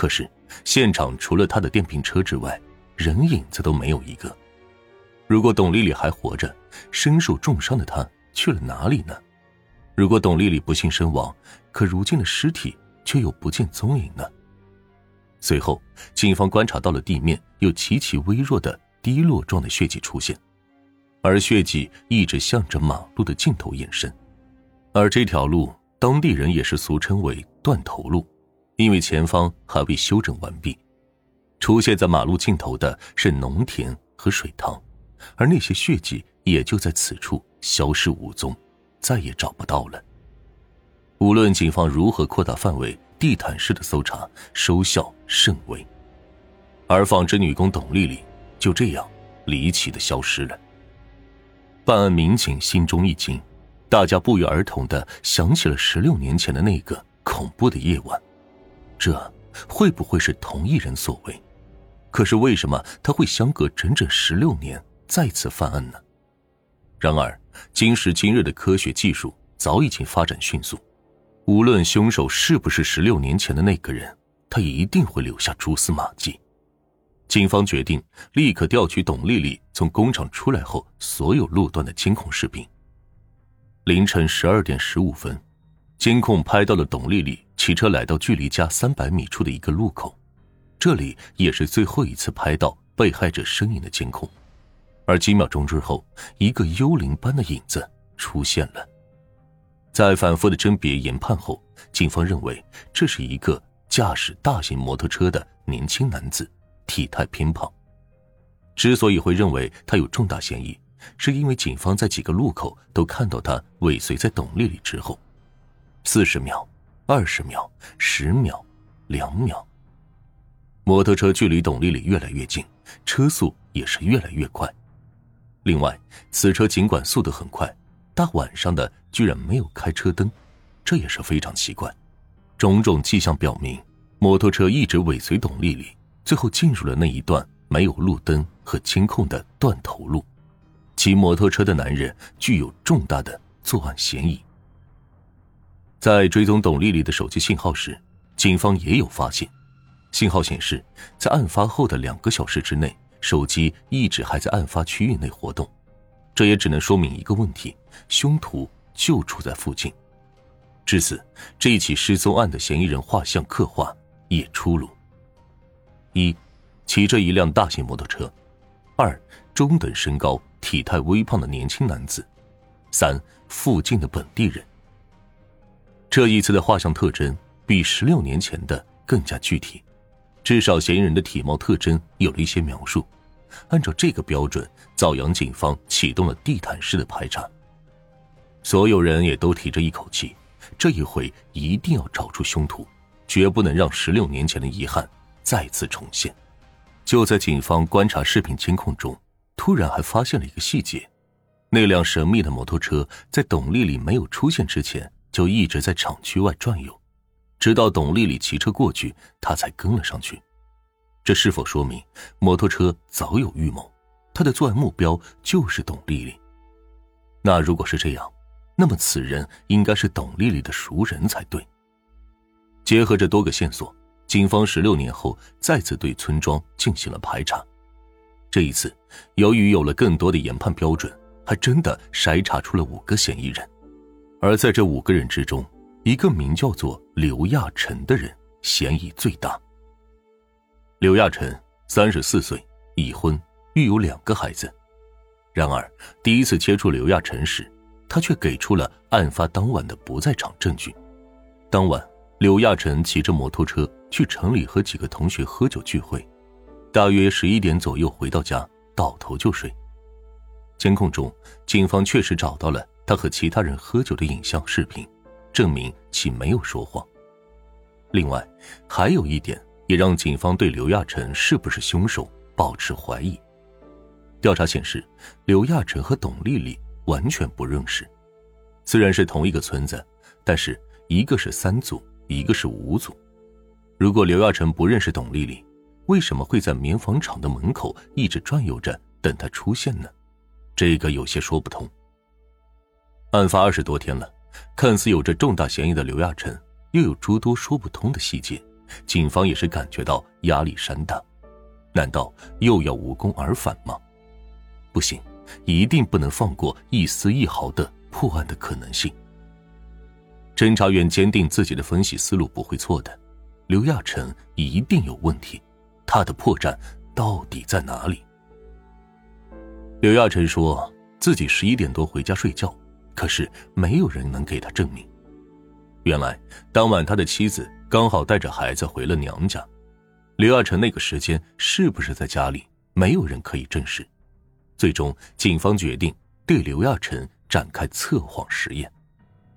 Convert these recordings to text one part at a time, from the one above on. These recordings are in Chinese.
可是现场除了他的电瓶车之外，人影子都没有一个。如果董丽丽还活着，身受重伤的她去了哪里呢？如果董丽丽不幸身亡，可如今的尸体却又不见踪影呢？随后，警方观察到了地面有极其微弱的滴落状的血迹出现，而血迹一直向着马路的尽头延伸，而这条路当地人也是俗称为“断头路”，因为前方还未修整完毕。出现在马路尽头的是农田和水塘。而那些血迹也就在此处消失无踪，再也找不到了。无论警方如何扩大范围，地毯式的搜查收效甚微，而纺织女工董丽丽就这样离奇的消失了。办案民警心中一惊，大家不约而同的想起了十六年前的那个恐怖的夜晚，这会不会是同一人所为？可是为什么他会相隔整整十六年？再次犯案呢？然而，今时今日的科学技术早已经发展迅速，无论凶手是不是十六年前的那个人，他一定会留下蛛丝马迹。警方决定立刻调取董丽丽从工厂出来后所有路段的监控视频。凌晨十二点十五分，监控拍到了董丽丽骑车来到距离家三百米处的一个路口，这里也是最后一次拍到被害者身影的监控。而几秒钟之后，一个幽灵般的影子出现了。在反复的甄别研判后，警方认为这是一个驾驶大型摩托车的年轻男子，体态偏胖。之所以会认为他有重大嫌疑，是因为警方在几个路口都看到他尾随在董丽丽之后。四十秒、二十秒、十秒、两秒，摩托车距离董丽丽越来越近，车速也是越来越快。另外，此车尽管速度很快，大晚上的居然没有开车灯，这也是非常奇怪。种种迹象表明，摩托车一直尾随董丽丽，最后进入了那一段没有路灯和监控的断头路。骑摩托车的男人具有重大的作案嫌疑。在追踪董丽丽的手机信号时，警方也有发现，信号显示，在案发后的两个小时之内。手机一直还在案发区域内活动，这也只能说明一个问题：凶徒就住在附近。至此，这一起失踪案的嫌疑人画像刻画也出炉：一，骑着一辆大型摩托车；二，中等身高、体态微胖的年轻男子；三，附近的本地人。这一次的画像特征比十六年前的更加具体。至少嫌疑人的体貌特征有了一些描述，按照这个标准，枣阳警方启动了地毯式的排查。所有人也都提着一口气，这一回一定要找出凶徒，绝不能让十六年前的遗憾再次重现。就在警方观察视频监控中，突然还发现了一个细节：那辆神秘的摩托车在董丽丽没有出现之前，就一直在厂区外转悠。直到董丽丽骑车过去，他才跟了上去。这是否说明摩托车早有预谋？他的作案目标就是董丽丽。那如果是这样，那么此人应该是董丽丽的熟人才对。结合着多个线索，警方十六年后再次对村庄进行了排查。这一次，由于有了更多的研判标准，还真的筛查出了五个嫌疑人。而在这五个人之中，一个名叫做刘亚晨的人嫌疑最大。刘亚晨三十四岁，已婚，育有两个孩子。然而，第一次接触刘亚晨时，他却给出了案发当晚的不在场证据。当晚，刘亚晨骑着摩托车去城里和几个同学喝酒聚会，大约十一点左右回到家，倒头就睡。监控中，警方确实找到了他和其他人喝酒的影像视频。证明其没有说谎。另外，还有一点也让警方对刘亚晨是不是凶手保持怀疑。调查显示，刘亚晨和董丽丽完全不认识，虽然是同一个村子，但是一个是三组，一个是五组。如果刘亚晨不认识董丽丽，为什么会在棉纺厂的门口一直转悠着等她出现呢？这个有些说不通。案发二十多天了。看似有着重大嫌疑的刘亚晨，又有诸多说不通的细节，警方也是感觉到压力山大。难道又要无功而返吗？不行，一定不能放过一丝一毫的破案的可能性。侦查员坚定自己的分析思路不会错的，刘亚成一定有问题，他的破绽到底在哪里？刘亚成说自己十一点多回家睡觉，可是没有人能给他证明。原来当晚他的妻子刚好带着孩子回了娘家。刘亚成那个时间是不是在家里？没有人可以证实。最终，警方决定对刘亚成展开测谎实验。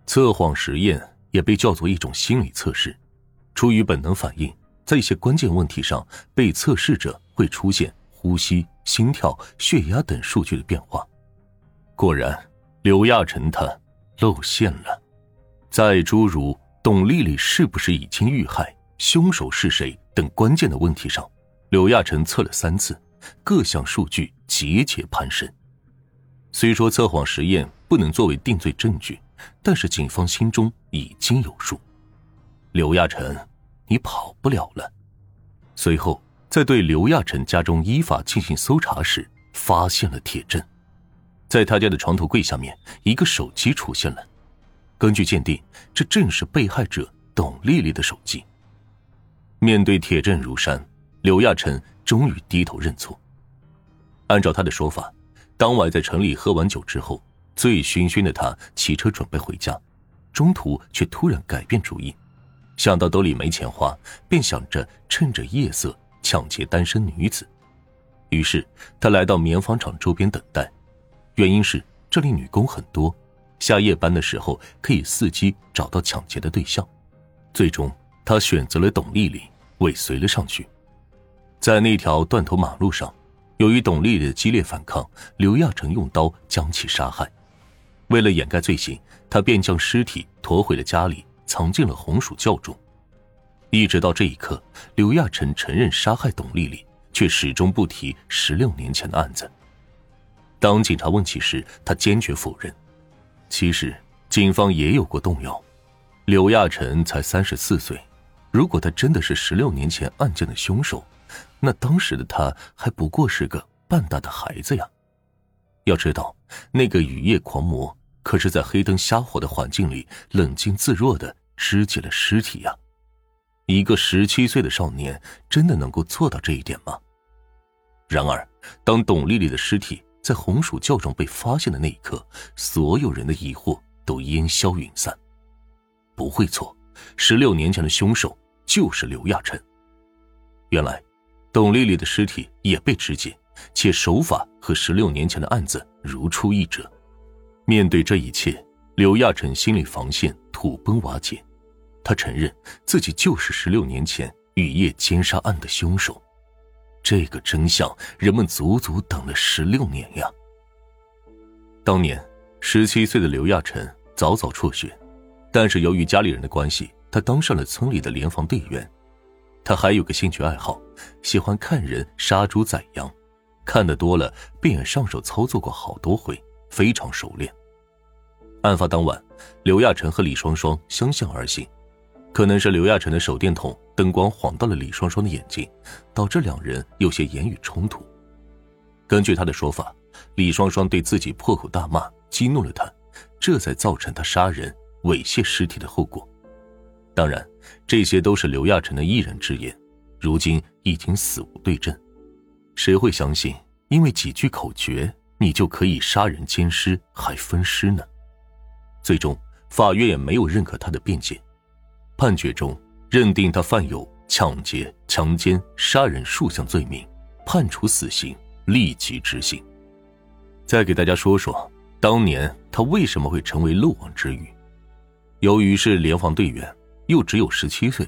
测谎实验也被叫做一种心理测试，出于本能反应，在一些关键问题上，被测试者会出现呼吸、心跳、血压等数据的变化。果然，刘亚成他露馅了。在诸如董丽丽是不是已经遇害？凶手是谁等关键的问题上，刘亚成测了三次，各项数据节节攀升。虽说测谎实验不能作为定罪证据，但是警方心中已经有数。刘亚成，你跑不了了。随后，在对刘亚成家中依法进行搜查时，发现了铁证，在他家的床头柜下面，一个手机出现了。根据鉴定，这正是被害者董丽丽的手机。面对铁证如山，刘亚成终于低头认错。按照他的说法，当晚在城里喝完酒之后，醉醺醺的他骑车准备回家，中途却突然改变主意，想到兜里没钱花，便想着趁着夜色抢劫单身女子。于是他来到棉纺厂周边等待，原因是这里女工很多，下夜班的时候可以伺机找到抢劫的对象。最终，他选择了董丽丽。尾随了上去，在那条断头马路上，由于董丽丽的激烈反抗，刘亚成用刀将其杀害。为了掩盖罪行，他便将尸体驮回了家里，藏进了红薯窖中。一直到这一刻，刘亚成承认杀害董丽丽，却始终不提十六年前的案子。当警察问起时，他坚决否认。其实，警方也有过动摇。刘亚成才三十四岁。如果他真的是十六年前案件的凶手，那当时的他还不过是个半大的孩子呀。要知道，那个雨夜狂魔可是在黑灯瞎火的环境里冷静自若的肢解了尸体呀。一个十七岁的少年真的能够做到这一点吗？然而，当董丽丽的尸体在红薯窖中被发现的那一刻，所有人的疑惑都烟消云散。不会错，十六年前的凶手。就是刘亚成。原来，董丽丽的尸体也被肢解，且手法和十六年前的案子如出一辙。面对这一切，刘亚成心理防线土崩瓦解。他承认自己就是十六年前雨夜奸杀案的凶手。这个真相，人们足足等了十六年呀。当年，十七岁的刘亚成早早辍学，但是由于家里人的关系。他当上了村里的联防队员，他还有个兴趣爱好，喜欢看人杀猪宰羊，看得多了便也上手操作过好多回，非常熟练。案发当晚，刘亚成和李双双相向而行，可能是刘亚成的手电筒灯光晃到了李双双的眼睛，导致两人有些言语冲突。根据他的说法，李双双对自己破口大骂，激怒了他，这才造成他杀人猥亵尸体的后果。当然，这些都是刘亚成的一人之言，如今已经死无对证。谁会相信，因为几句口诀，你就可以杀人奸尸还分尸呢？最终，法院也没有认可他的辩解，判决中认定他犯有抢劫、强奸、杀人数项罪名，判处死刑，立即执行。再给大家说说，当年他为什么会成为漏网之鱼？由于是联防队员。又只有十七岁，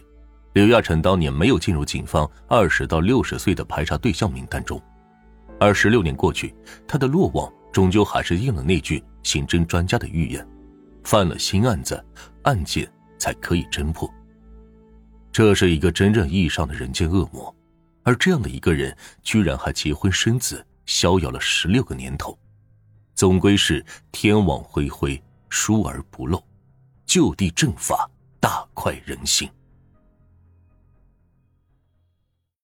刘亚成当年没有进入警方二十到六十岁的排查对象名单中，而十六年过去，他的落网终究还是应了那句刑侦专家的预言：犯了新案子，案件才可以侦破。这是一个真正意义上的人间恶魔，而这样的一个人，居然还结婚生子，逍遥了十六个年头，总归是天网恢恢，疏而不漏，就地正法。大快人心。